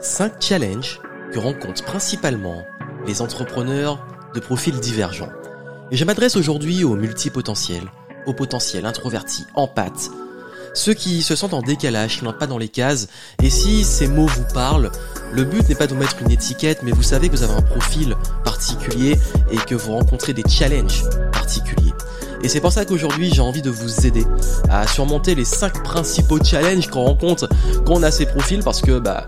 5 challenges que rencontrent principalement les entrepreneurs de profils divergents. Et je m'adresse aujourd'hui aux multipotentiels, aux potentiels introvertis, en ceux qui se sentent en décalage, qui n'entrent pas dans les cases. Et si ces mots vous parlent, le but n'est pas de vous mettre une étiquette, mais vous savez que vous avez un profil particulier et que vous rencontrez des challenges particuliers. Et c'est pour ça qu'aujourd'hui j'ai envie de vous aider à surmonter les 5 principaux challenges qu'on rencontre quand on a ces profils parce que bah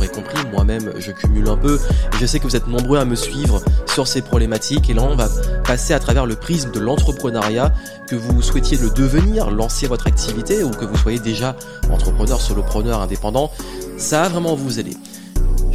l'aurez compris, moi-même je cumule un peu. Et je sais que vous êtes nombreux à me suivre sur ces problématiques. Et là on va passer à travers le prisme de l'entrepreneuriat que vous souhaitiez le devenir, lancer votre activité ou que vous soyez déjà entrepreneur, solopreneur, indépendant, ça va vraiment vous aider.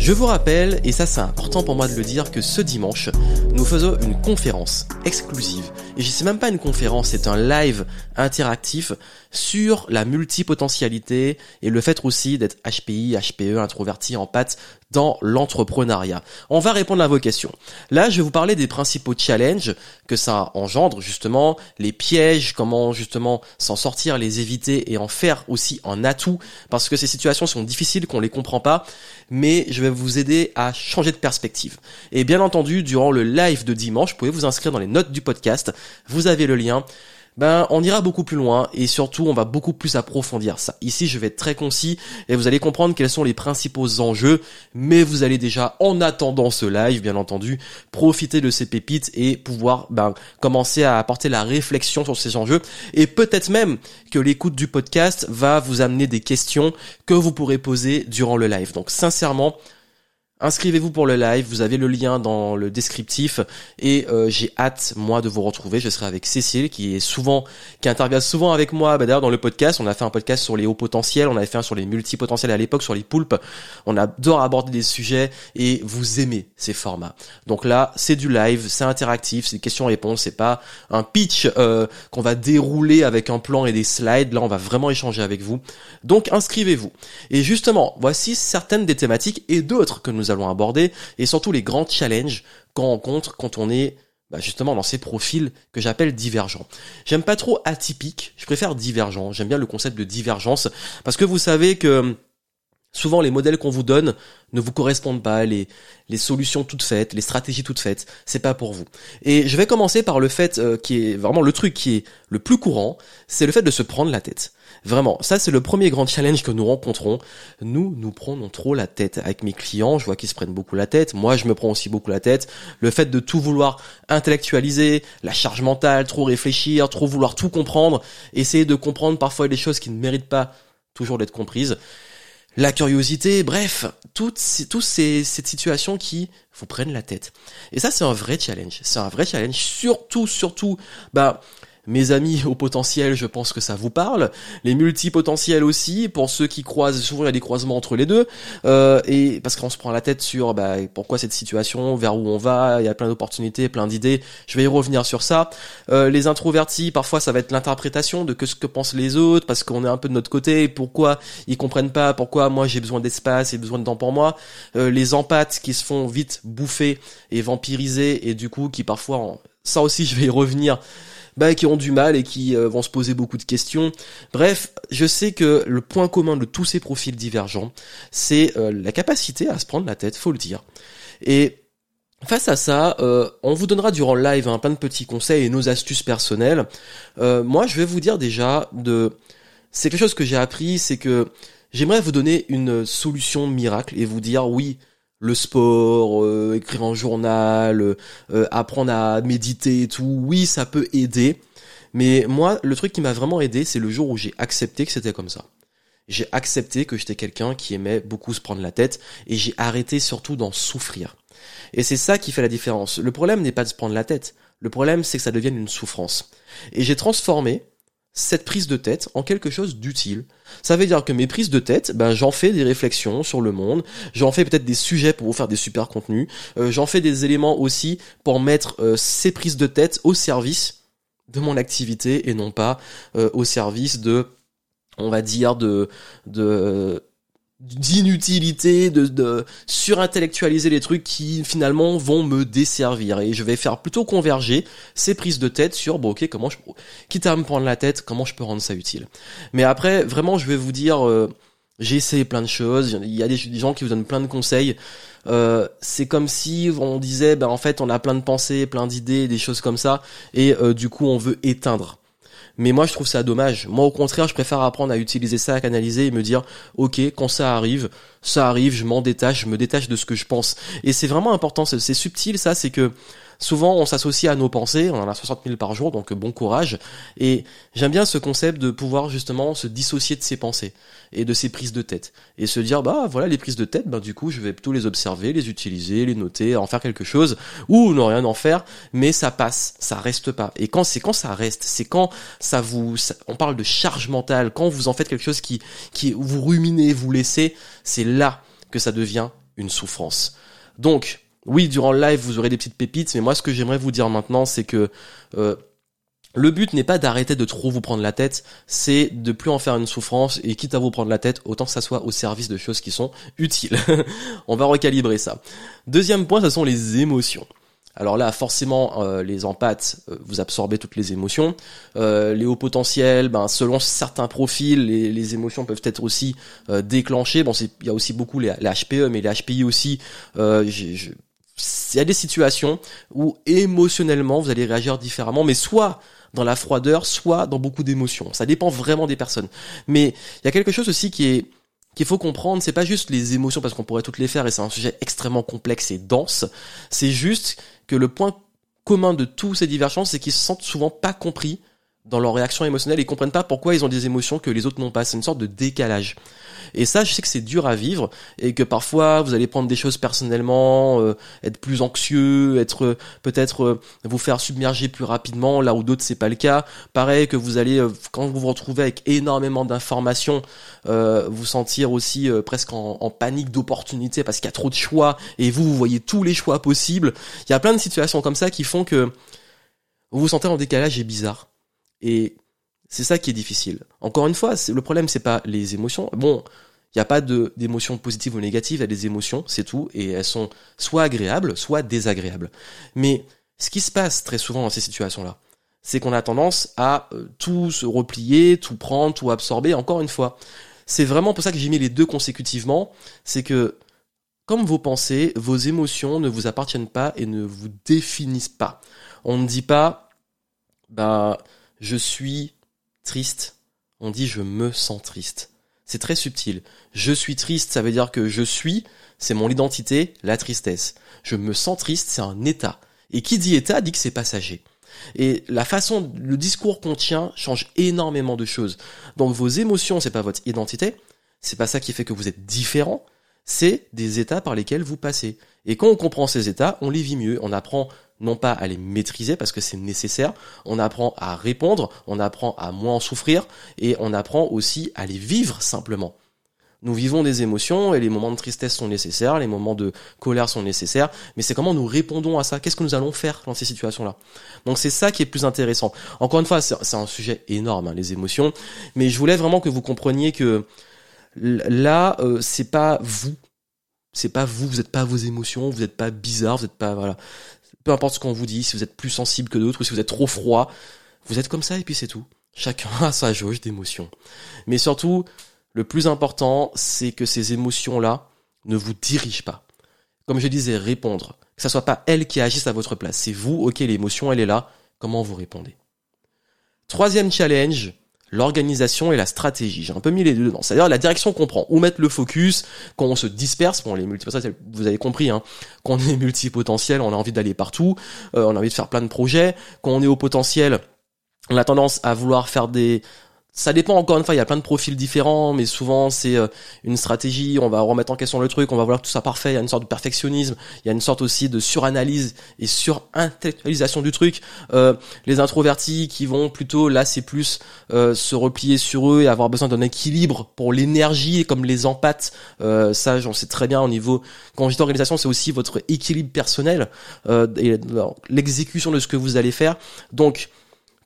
Je vous rappelle, et ça c'est important pour moi de le dire, que ce dimanche, nous faisons une conférence exclusive. Et je sais même pas une conférence, c'est un live interactif sur la multipotentialité et le fait aussi d'être HPI, HPE, introverti en pâte dans l'entrepreneuriat. On va répondre à vos questions. Là, je vais vous parler des principaux challenges que ça engendre, justement, les pièges, comment justement s'en sortir, les éviter et en faire aussi un atout, parce que ces situations sont difficiles, qu'on les comprend pas, mais je vais vous aider à changer de perspective. Et bien entendu, durant le live de dimanche, vous pouvez vous inscrire dans les notes du podcast, vous avez le lien ben on ira beaucoup plus loin et surtout on va beaucoup plus approfondir ça. Ici je vais être très concis et vous allez comprendre quels sont les principaux enjeux, mais vous allez déjà en attendant ce live bien entendu profiter de ces pépites et pouvoir ben, commencer à apporter la réflexion sur ces enjeux et peut-être même que l'écoute du podcast va vous amener des questions que vous pourrez poser durant le live. Donc sincèrement Inscrivez-vous pour le live, vous avez le lien dans le descriptif et euh, j'ai hâte moi de vous retrouver. Je serai avec Cécile qui est souvent, qui intervient souvent avec moi. Bah, D'ailleurs dans le podcast, on a fait un podcast sur les hauts potentiels, on avait fait un sur les multipotentiels à l'époque, sur les poulpes. On adore aborder des sujets et vous aimez ces formats. Donc là, c'est du live, c'est interactif, c'est questions-réponses, c'est pas un pitch euh, qu'on va dérouler avec un plan et des slides. Là, on va vraiment échanger avec vous. Donc inscrivez-vous. Et justement, voici certaines des thématiques et d'autres que nous nous allons aborder, et surtout les grands challenges qu'on rencontre quand on est bah, justement dans ces profils que j'appelle divergents. J'aime pas trop atypique, je préfère divergent. J'aime bien le concept de divergence parce que vous savez que souvent les modèles qu'on vous donne ne vous correspondent pas, les, solutions toutes faites, les stratégies toutes faites, c'est pas pour vous. Et je vais commencer par le fait euh, qui est vraiment le truc qui est le plus courant, c'est le fait de se prendre la tête. Vraiment, ça c'est le premier grand challenge que nous rencontrons. Nous, nous prenons trop la tête avec mes clients. Je vois qu'ils se prennent beaucoup la tête. Moi, je me prends aussi beaucoup la tête. Le fait de tout vouloir intellectualiser, la charge mentale, trop réfléchir, trop vouloir tout comprendre, essayer de comprendre parfois des choses qui ne méritent pas toujours d'être comprises. La curiosité, bref, toutes, ces, toutes ces, cette situation qui vous prennent la tête. Et ça, c'est un vrai challenge. C'est un vrai challenge. Surtout, surtout, bah, mes amis au potentiel, je pense que ça vous parle. Les multipotentiels aussi, pour ceux qui croisent, souvent il y a des croisements entre les deux. Euh, et parce qu'on se prend la tête sur bah, pourquoi cette situation, vers où on va, il y a plein d'opportunités, plein d'idées. Je vais y revenir sur ça. Euh, les introvertis, parfois ça va être l'interprétation de que ce que pensent les autres, parce qu'on est un peu de notre côté, pourquoi ils comprennent pas, pourquoi moi j'ai besoin d'espace et besoin de temps pour moi. Euh, les empathes qui se font vite bouffer et vampiriser, et du coup qui parfois, ça aussi je vais y revenir, bah, qui ont du mal et qui euh, vont se poser beaucoup de questions. Bref, je sais que le point commun de tous ces profils divergents, c'est euh, la capacité à se prendre la tête, faut le dire. Et Face à ça, euh, on vous donnera durant le live un plein de petits conseils et nos astuces personnelles. moi, je vais vous dire déjà de, c'est quelque chose que j'ai appris, c'est que j'aimerais vous donner une solution miracle et vous dire oui, le sport, euh, écrire un journal, euh, apprendre à méditer et tout, oui, ça peut aider. Mais moi, le truc qui m'a vraiment aidé, c'est le jour où j'ai accepté que c'était comme ça. J'ai accepté que j'étais quelqu'un qui aimait beaucoup se prendre la tête et j'ai arrêté surtout d'en souffrir. Et c'est ça qui fait la différence. Le problème n'est pas de se prendre la tête. Le problème, c'est que ça devienne une souffrance. Et j'ai transformé cette prise de tête en quelque chose d'utile. Ça veut dire que mes prises de tête, ben j'en fais des réflexions sur le monde, j'en fais peut-être des sujets pour vous faire des super contenus, euh, j'en fais des éléments aussi pour mettre euh, ces prises de tête au service de mon activité et non pas euh, au service de on va dire de de d'inutilité, de, surintellectualiser les trucs qui finalement vont me desservir. Et je vais faire plutôt converger ces prises de tête sur, bon ok, comment je, quitte à me prendre la tête, comment je peux rendre ça utile. Mais après, vraiment, je vais vous dire, euh, J'ai essayé plein de choses. Il y a des, gens qui vous donnent plein de conseils. Euh, c'est comme si on disait, ben en fait, on a plein de pensées, plein d'idées, des choses comme ça, et euh, du coup, on veut éteindre. Mais moi, je trouve ça dommage. Moi, au contraire, je préfère apprendre à utiliser ça, à canaliser et me dire, ok, quand ça arrive, ça arrive, je m'en détache, je me détache de ce que je pense. Et c'est vraiment important. C'est subtil, ça. C'est que souvent on s'associe à nos pensées, on en a 60 000 par jour, donc bon courage. Et j'aime bien ce concept de pouvoir justement se dissocier de ses pensées et de ses prises de tête. Et se dire, bah voilà, les prises de tête, bah du coup je vais plutôt les observer, les utiliser, les noter, en faire quelque chose, ou ne rien en faire, mais ça passe, ça reste pas. Et quand c'est quand ça reste, c'est quand ça vous, on parle de charge mentale, quand vous en faites quelque chose qui, qui vous ruminez, vous laissez, c'est là que ça devient une souffrance. Donc, oui, durant le live, vous aurez des petites pépites, mais moi, ce que j'aimerais vous dire maintenant, c'est que euh, le but n'est pas d'arrêter de trop vous prendre la tête, c'est de plus en faire une souffrance et quitte à vous prendre la tête, autant que ça soit au service de choses qui sont utiles. On va recalibrer ça. Deuxième point, ce sont les émotions. Alors là, forcément, euh, les empathes, euh, vous absorbez toutes les émotions. les hauts potentiels, ben, selon certains profils, les, émotions peuvent être aussi déclenchées. Bon, il y a aussi beaucoup les, les, HPE, mais les HPI aussi. Il y a des situations où émotionnellement vous allez réagir différemment, mais soit dans la froideur, soit dans beaucoup d'émotions. Ça dépend vraiment des personnes. Mais il y a quelque chose aussi qui est qu'il faut comprendre, c'est pas juste les émotions parce qu'on pourrait toutes les faire et c'est un sujet extrêmement complexe et dense. C'est juste que le point commun de tous ces divergences, c'est qu'ils se sentent souvent pas compris dans leur réaction émotionnelle et comprennent pas pourquoi ils ont des émotions que les autres n'ont pas. C'est une sorte de décalage. Et ça, je sais que c'est dur à vivre et que parfois vous allez prendre des choses personnellement, euh, être plus anxieux, être euh, peut-être euh, vous faire submerger plus rapidement là où d'autres c'est pas le cas. Pareil que vous allez quand vous vous retrouvez avec énormément d'informations, vous sentir aussi presque en, en panique d'opportunité parce qu'il y a trop de choix et vous vous voyez tous les choix possibles. Il y a plein de situations comme ça qui font que vous vous sentez en décalage et bizarre. Et c'est ça qui est difficile. Encore une fois, le problème c'est pas les émotions. Bon, il n'y a pas d'émotions positives ou négatives, il y a des émotions, c'est tout, et elles sont soit agréables, soit désagréables. Mais ce qui se passe très souvent dans ces situations-là, c'est qu'on a tendance à euh, tout se replier, tout prendre, tout absorber. Encore une fois, c'est vraiment pour ça que j'ai mis les deux consécutivement. C'est que comme vos pensées, vos émotions ne vous appartiennent pas et ne vous définissent pas. On ne dit pas, bah, je suis triste, on dit je me sens triste. C'est très subtil. Je suis triste, ça veut dire que je suis, c'est mon identité, la tristesse. Je me sens triste, c'est un état. Et qui dit état dit que c'est passager. Et la façon, le discours qu'on tient change énormément de choses. Donc vos émotions, c'est pas votre identité, c'est pas ça qui fait que vous êtes différent, c'est des états par lesquels vous passez. Et quand on comprend ces états, on les vit mieux, on apprend non pas à les maîtriser parce que c'est nécessaire, on apprend à répondre, on apprend à moins en souffrir et on apprend aussi à les vivre simplement. Nous vivons des émotions et les moments de tristesse sont nécessaires, les moments de colère sont nécessaires, mais c'est comment nous répondons à ça, qu'est-ce que nous allons faire dans ces situations-là. Donc c'est ça qui est plus intéressant. Encore une fois, c'est un sujet énorme, hein, les émotions, mais je voulais vraiment que vous compreniez que là, euh, c'est pas vous, c'est pas vous, vous n'êtes pas vos émotions, vous n'êtes pas bizarre, vous n'êtes pas voilà peu importe ce qu'on vous dit, si vous êtes plus sensible que d'autres ou si vous êtes trop froid, vous êtes comme ça et puis c'est tout. Chacun a sa jauge d'émotions. Mais surtout, le plus important, c'est que ces émotions-là ne vous dirigent pas. Comme je disais, répondre. Que ce soit pas elles qui agissent à votre place. C'est vous, ok, l'émotion, elle est là. Comment vous répondez? Troisième challenge, l'organisation et la stratégie. J'ai un peu mis les deux dedans. C'est-à-dire la direction qu'on prend, où mettre le focus, quand on se disperse, bon les multipotentiels, vous avez compris, hein, quand on est multipotentiel, on a envie d'aller partout, euh, on a envie de faire plein de projets, quand on est au potentiel, on a tendance à vouloir faire des ça dépend encore une fois, il y a plein de profils différents, mais souvent c'est euh, une stratégie, on va remettre en question le truc, on va vouloir tout ça parfait, il y a une sorte de perfectionnisme, il y a une sorte aussi de suranalyse et surintellectualisation du truc. Euh, les introvertis qui vont plutôt, là c'est plus euh, se replier sur eux et avoir besoin d'un équilibre pour l'énergie, comme les empathes, ça j'en sais très bien au niveau, quand je dis organisation c'est aussi votre équilibre personnel et l'exécution de ce que vous allez faire. Donc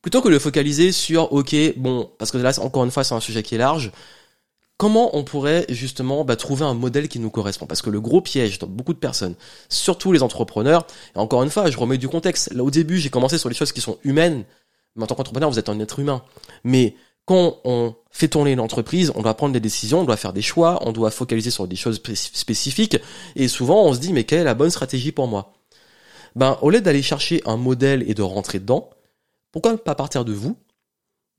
plutôt que de focaliser sur ok bon parce que là encore une fois c'est un sujet qui est large comment on pourrait justement bah, trouver un modèle qui nous correspond? Parce que le gros piège dans beaucoup de personnes, surtout les entrepreneurs, et encore une fois, je remets du contexte. Là, au début, j'ai commencé sur les choses qui sont humaines, mais en tant qu'entrepreneur, vous êtes un être humain. Mais quand on fait tourner une entreprise, on doit prendre des décisions, on doit faire des choix, on doit focaliser sur des choses spécifiques, et souvent on se dit mais quelle est la bonne stratégie pour moi? Ben au lieu d'aller chercher un modèle et de rentrer dedans, pourquoi pas partir de vous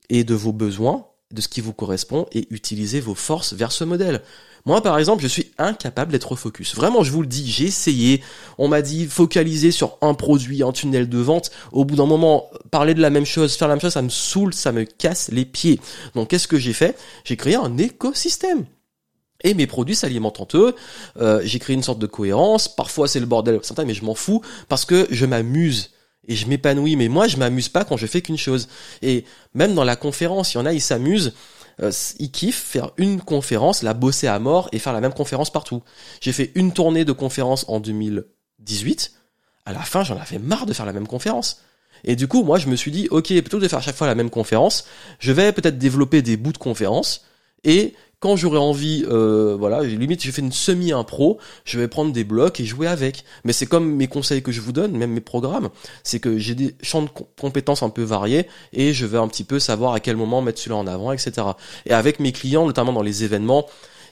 et de vos besoins, de ce qui vous correspond, et utiliser vos forces vers ce modèle? Moi, par exemple, je suis incapable d'être focus. Vraiment, je vous le dis, j'ai essayé. On m'a dit focaliser sur un produit, un tunnel de vente. Au bout d'un moment, parler de la même chose, faire la même chose, ça me saoule, ça me casse les pieds. Donc, qu'est-ce que j'ai fait? J'ai créé un écosystème. Et mes produits s'alimentent entre eux. Euh, j'ai créé une sorte de cohérence. Parfois, c'est le bordel, mais je m'en fous parce que je m'amuse et je m'épanouis. Mais moi, je m'amuse pas quand je fais qu'une chose. Et même dans la conférence, il y en a, ils s'amusent euh, ils kiffent faire une conférence, la bosser à mort et faire la même conférence partout. J'ai fait une tournée de conférences en 2018. À la fin, j'en avais marre de faire la même conférence. Et du coup, moi, je me suis dit, ok, plutôt que de faire à chaque fois la même conférence, je vais peut-être développer des bouts de conférences et quand j'aurai envie, euh, voilà, limite j'ai fait une semi-impro, je vais prendre des blocs et jouer avec. Mais c'est comme mes conseils que je vous donne, même mes programmes, c'est que j'ai des champs de compétences un peu variés et je vais un petit peu savoir à quel moment mettre celui-là en avant, etc. Et avec mes clients, notamment dans les événements,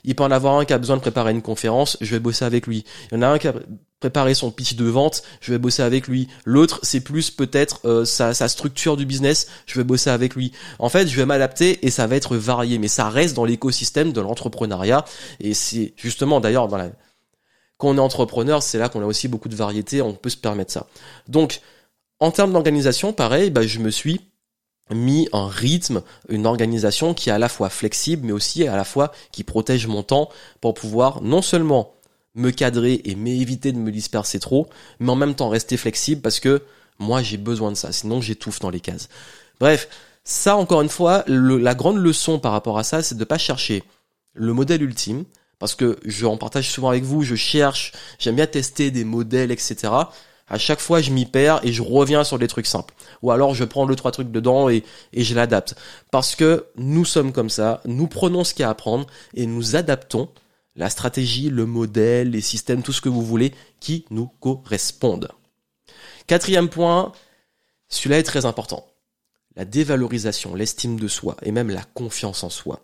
il peut en avoir un qui a besoin de préparer une conférence, je vais bosser avec lui. Il y en a un qui a préparé son pitch de vente, je vais bosser avec lui. L'autre, c'est plus peut-être euh, sa, structure du business, je vais bosser avec lui. En fait, je vais m'adapter et ça va être varié, mais ça reste dans l'écosystème de l'entrepreneuriat. Et c'est justement d'ailleurs dans la... quand on est entrepreneur, c'est là qu'on a aussi beaucoup de variété, on peut se permettre ça. Donc, en termes d'organisation, pareil, bah, je me suis mis un rythme, une organisation qui est à la fois flexible, mais aussi à la fois qui protège mon temps pour pouvoir non seulement me cadrer et m'éviter de me disperser trop, mais en même temps rester flexible parce que moi j'ai besoin de ça, sinon j'étouffe dans les cases. Bref, ça encore une fois, la grande leçon par rapport à ça, c'est de pas chercher le modèle ultime, parce que je en partage souvent avec vous, je cherche, j'aime bien tester des modèles, etc à chaque fois je m'y perds et je reviens sur des trucs simples. Ou alors je prends le trois trucs dedans et, je l'adapte. Parce que nous sommes comme ça, nous prenons ce qu'il y a à prendre et nous adaptons la stratégie, le modèle, les systèmes, tout ce que vous voulez qui nous correspondent. Quatrième point, celui-là est très important. La dévalorisation, l'estime de soi et même la confiance en soi.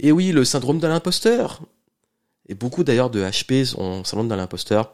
Et oui, le syndrome de l'imposteur. Et beaucoup d'ailleurs de HP ont syndrome de l'imposteur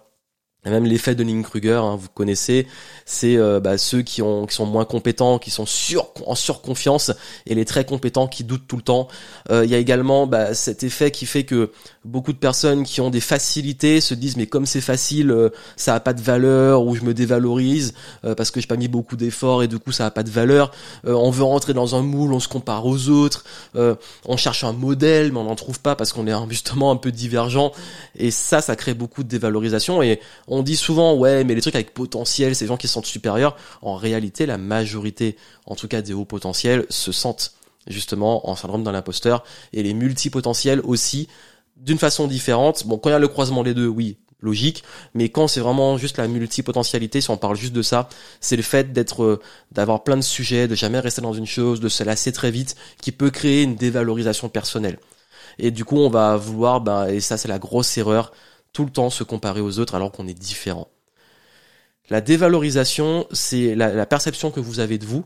même l'effet de Kruger, hein, vous connaissez, c'est euh, bah, ceux qui, ont, qui sont moins compétents, qui sont sur, en surconfiance, et les très compétents qui doutent tout le temps. Euh, il y a également bah, cet effet qui fait que beaucoup de personnes qui ont des facilités se disent mais comme c'est facile, euh, ça a pas de valeur, ou je me dévalorise parce que j'ai pas mis beaucoup d'efforts et du coup ça a pas de valeur. on veut rentrer dans un moule, on se compare aux autres, on cherche un modèle mais on n'en trouve pas parce qu'on est justement un peu divergent, et ça, ça crée beaucoup de dévalorisation et on dit souvent, ouais, mais les trucs avec potentiel, ces gens qui se sentent supérieurs. En réalité, la majorité, en tout cas des hauts potentiels, se sentent justement en syndrome d'un imposteur. Et les multipotentiels aussi, d'une façon différente. Bon, quand il y a le croisement des deux, oui, logique, mais quand c'est vraiment juste la multipotentialité, si on parle juste de ça, c'est le fait d'être, euh, d'avoir plein de sujets, de jamais rester dans une chose, de se lasser très vite, qui peut créer une dévalorisation personnelle. Et du coup, on va vouloir, ben, et ça c'est la grosse erreur, tout le temps se comparer aux autres alors qu'on est différent. La dévalorisation, c'est la, perception que vous avez de vous,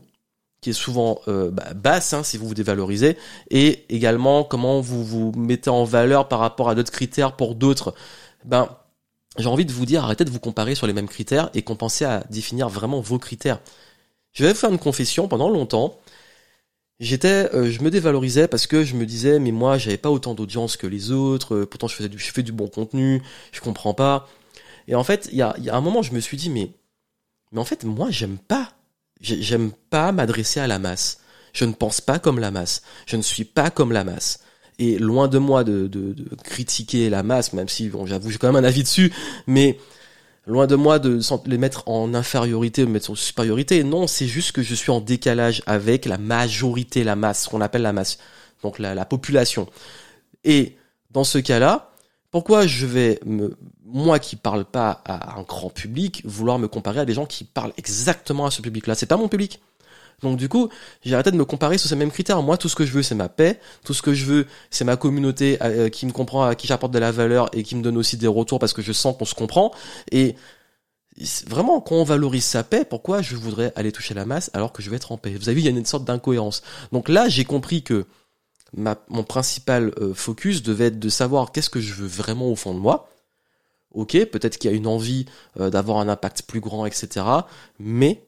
qui est souvent euh, bah, basse hein, si vous vous dévalorisez, et également comment vous vous mettez en valeur par rapport à d'autres critères pour d'autres. Ben, j'ai envie de vous dire, arrêtez de vous comparer sur les mêmes critères et qu'on pensez à définir vraiment vos critères. Je vais vous faire une confession, pendant longtemps, J'étais, euh, je me dévalorisais parce que je me disais, mais moi, j'avais pas autant d'audience que les autres. Euh, pourtant, je faisais du, je fais du bon contenu. Je comprends pas. Et en fait, il y a, y a un moment, je me suis dit, mais, mais en fait, moi, j'aime pas, j'aime pas m'adresser à la masse. Je ne pense pas comme la masse. Je ne suis pas comme la masse. Et loin de moi de, de, de critiquer la masse, même si, bon, j'avoue, j'ai quand même un avis dessus, mais Loin de moi de les mettre en infériorité ou mettre en supériorité. Non, c'est juste que je suis en décalage avec la majorité, la masse, ce qu'on appelle la masse. Donc la, population. Et dans ce cas-là, pourquoi je vais me, moi qui parle pas à un grand public, vouloir me comparer à des gens qui parlent exactement à ce public-là? C'est pas mon public. Donc du coup, j'ai arrêté de me comparer sur ces mêmes critères. Moi, tout ce que je veux, c'est ma paix. Tout ce que je veux, c'est ma communauté euh, qui me comprend, à qui j'apporte de la valeur et qui me donne aussi des retours parce que je sens qu'on se comprend. Et vraiment, quand on valorise sa paix, pourquoi je voudrais aller toucher la masse alors que je vais être en paix? Vous avez vu, il y a une sorte d'incohérence. Donc là, j'ai compris que ma, mon principal euh, focus devait être de savoir qu'est-ce que je veux vraiment au fond de moi. Ok, peut-être qu'il y a une envie euh, d'avoir un impact plus grand, etc. Mais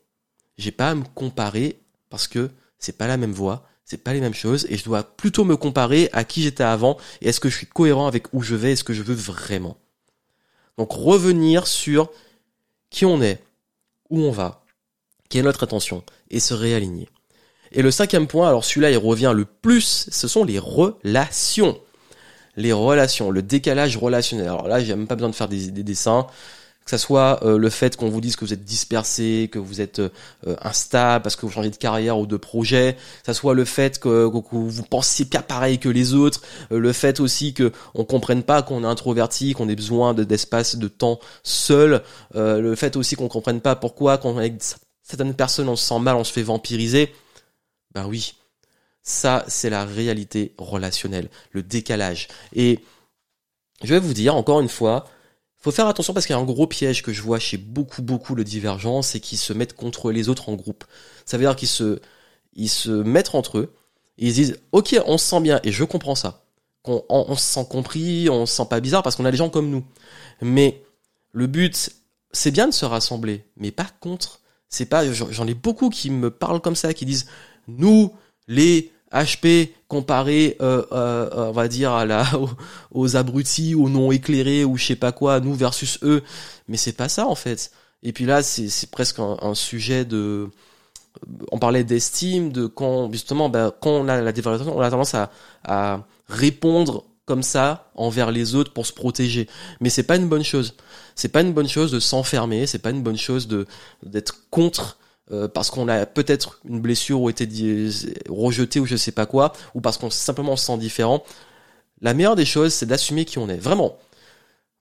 j'ai pas à me comparer parce que c'est pas la même voie, c'est pas les mêmes choses, et je dois plutôt me comparer à qui j'étais avant et est-ce que je suis cohérent avec où je vais, est-ce que je veux vraiment. Donc revenir sur qui on est, où on va, quelle est notre attention, et se réaligner. Et le cinquième point, alors celui-là il revient le plus, ce sont les relations. Les relations, le décalage relationnel. Alors là, j'ai même pas besoin de faire des, dessins. Que ça soit euh, le fait qu'on vous dise que vous êtes dispersé, que vous êtes euh, instable parce que vous changez de carrière ou de projet, que ça soit le fait que, vous pensiez pas pareil que les autres, euh, le fait aussi que on comprenne pas qu'on est introverti, qu'on ait besoin d'espace, de temps seul, le fait aussi qu'on comprenne pas pourquoi quand avec certaines personnes on se sent mal, on se fait vampiriser. Ben oui, ça c'est la réalité relationnelle, le décalage. Et je vais vous dire encore une fois, faut faire attention parce qu'il y a un gros piège que je vois chez beaucoup beaucoup de divergents, c'est qu'ils se mettent contre les autres en groupe. Ça veut dire qu'ils se ils se mettent entre eux, et ils disent OK, on se sent bien et je comprends ça. On, se sent compris, on se sent pas bizarre parce qu'on a des gens comme nous. Mais le but c'est bien de se rassembler, mais pas contre. C'est pas j'en ai beaucoup qui me parlent comme ça qui disent nous, les HP comparés, euh, euh, on va dire à la aux, abrutis, aux non éclairés ou je sais pas quoi, nous versus eux, mais c'est pas ça en fait. Et puis là, c'est presque un, sujet de, on parlait d'estime, de quand justement, ben, quand on a la dévalorisation, on a tendance à, à répondre comme ça envers les autres pour se protéger. Mais c'est pas une bonne chose. C'est pas une bonne chose de s'enfermer. C'est pas une bonne chose de d'être contre euh, parce qu'on a peut-être une blessure ou été rejeté ou je sais pas quoi, ou parce qu'on simplement se sent différent. La meilleure des choses, c'est d'assumer qui on est. Vraiment.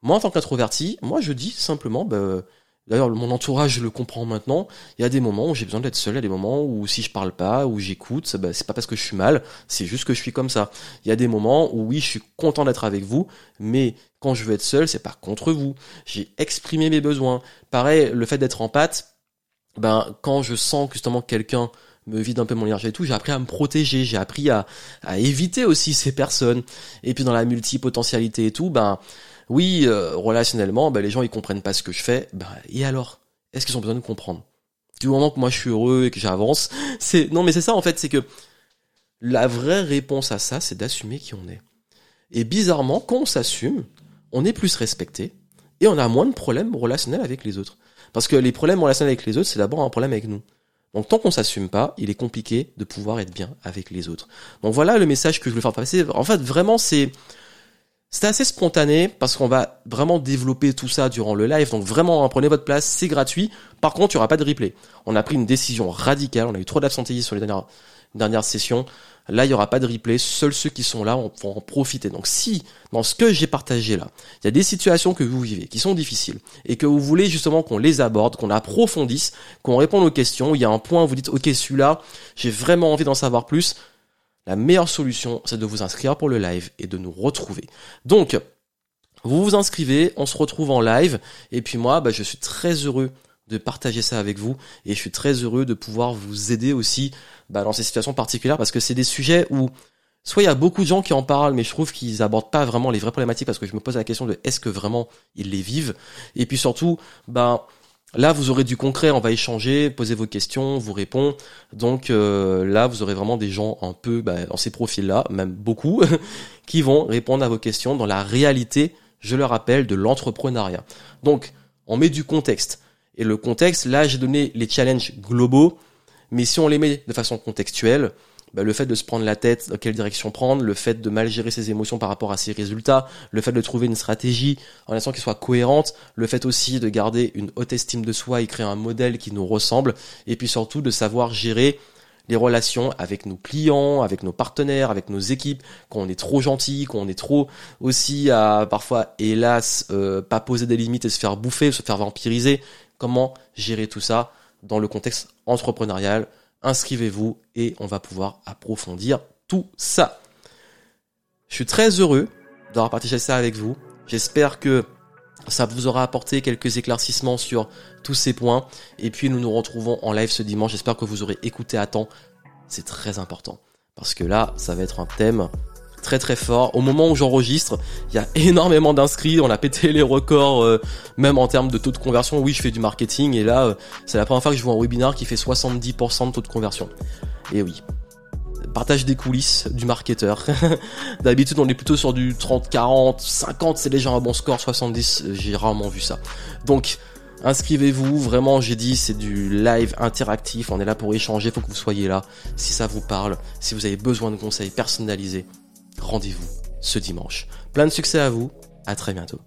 Moi, en tant qu'introverti, moi, je dis simplement, bah, d'ailleurs, mon entourage le comprend maintenant. Il y a des moments où j'ai besoin d'être seul, il y a des moments où si je parle pas, ou j'écoute, bah, c'est pas parce que je suis mal, c'est juste que je suis comme ça. Il y a des moments où oui, je suis content d'être avec vous, mais quand je veux être seul, c'est pas contre vous. J'ai exprimé mes besoins. Pareil, le fait d'être en pâte, ben quand je sens que justement quelqu'un me vide un peu mon énergie et tout, j'ai appris à me protéger, j'ai appris à, à éviter aussi ces personnes. Et puis dans la multipotentialité et tout, ben oui, euh, relationnellement, ben les gens ils comprennent pas ce que je fais, ben et alors? Est-ce qu'ils ont besoin de comprendre? Du moment que moi je suis heureux et que j'avance, c'est non mais c'est ça en fait, c'est que la vraie réponse à ça, c'est d'assumer qui on est. Et bizarrement, quand on s'assume, on est plus respecté et on a moins de problèmes relationnels avec les autres. Parce que les problèmes relationnels avec les autres, c'est d'abord un problème avec nous. Donc tant qu'on s'assume pas, il est compliqué de pouvoir être bien avec les autres. Donc voilà le message que je voulais faire passer. En fait, vraiment, c'est assez spontané parce qu'on va vraiment développer tout ça durant le live. Donc vraiment, prenez votre place, c'est gratuit. Par contre, il n'y aura pas de replay. On a pris une décision radicale. On a eu trop d'absentéisme sur les dernières, dernières sessions. Là, il n'y aura pas de replay. Seuls ceux qui sont là vont en profiter. Donc si, dans ce que j'ai partagé là, il y a des situations que vous vivez qui sont difficiles et que vous voulez justement qu'on les aborde, qu'on approfondisse, qu'on réponde aux questions, il y a un point où vous dites, OK, celui-là, j'ai vraiment envie d'en savoir plus. La meilleure solution, c'est de vous inscrire pour le live et de nous retrouver. Donc, vous vous inscrivez, on se retrouve en live, et puis moi, bah, je suis très heureux de partager ça avec vous, et je suis très heureux de pouvoir vous aider aussi bah, dans ces situations particulières parce que c'est des sujets où soit il y a beaucoup de gens qui en parlent, mais je trouve qu'ils abordent pas vraiment les vraies problématiques parce que je me pose la question de est-ce que vraiment ils les vivent? Et puis surtout, ben là vous aurez du concret, on va échanger, poser vos questions, vous répond. Donc euh, là vous aurez vraiment des gens un peu ben, dans ces profils-là, même beaucoup, qui vont répondre à vos questions dans la réalité, je le rappelle, de l'entrepreneuriat. Donc on met du contexte. Et le contexte, là j'ai donné les challenges globaux mais si on les met de façon contextuelle, bah, le fait de se prendre la tête, dans quelle direction prendre, le fait de mal gérer ses émotions par rapport à ses résultats, le fait de trouver une stratégie en laissant qu'elle soit cohérente, le fait aussi de garder une haute estime de soi et créer un modèle qui nous ressemble, et puis surtout de savoir gérer les relations avec nos clients, avec nos partenaires, avec nos équipes, quand on est trop gentil, quand on est trop aussi à parfois, hélas, euh, pas poser des limites et se faire bouffer, se faire vampiriser. Comment gérer tout ça dans le contexte entrepreneurial. Inscrivez-vous et on va pouvoir approfondir tout ça. Je suis très heureux d'avoir partagé ça avec vous. J'espère que Ça vous aura apporté quelques éclaircissements sur tous ces points. Et puis nous nous retrouvons en live ce dimanche. J'espère que vous aurez écouté à temps. C'est très important. Parce que là, ça va être un thème très très fort. Au moment où j'enregistre, il y a énormément d'inscrits, on a pété les records, euh, même en termes de taux de conversion. Oui, je fais du marketing et là, euh, c'est la première fois que je vois un webinar qui fait 70% de taux de conversion. Et oui, partage des coulisses du marketeur. D'habitude, on est plutôt sur du 30, 40, 50, c'est déjà un bon score, 70, j'ai rarement vu ça. Donc, inscrivez-vous, vraiment, j'ai dit, c'est du live interactif, on est là pour échanger, faut que vous soyez là, si ça vous parle, si vous avez besoin de conseils personnalisés, rendez-vous ce dimanche. Plein de succès à vous, à très bientôt.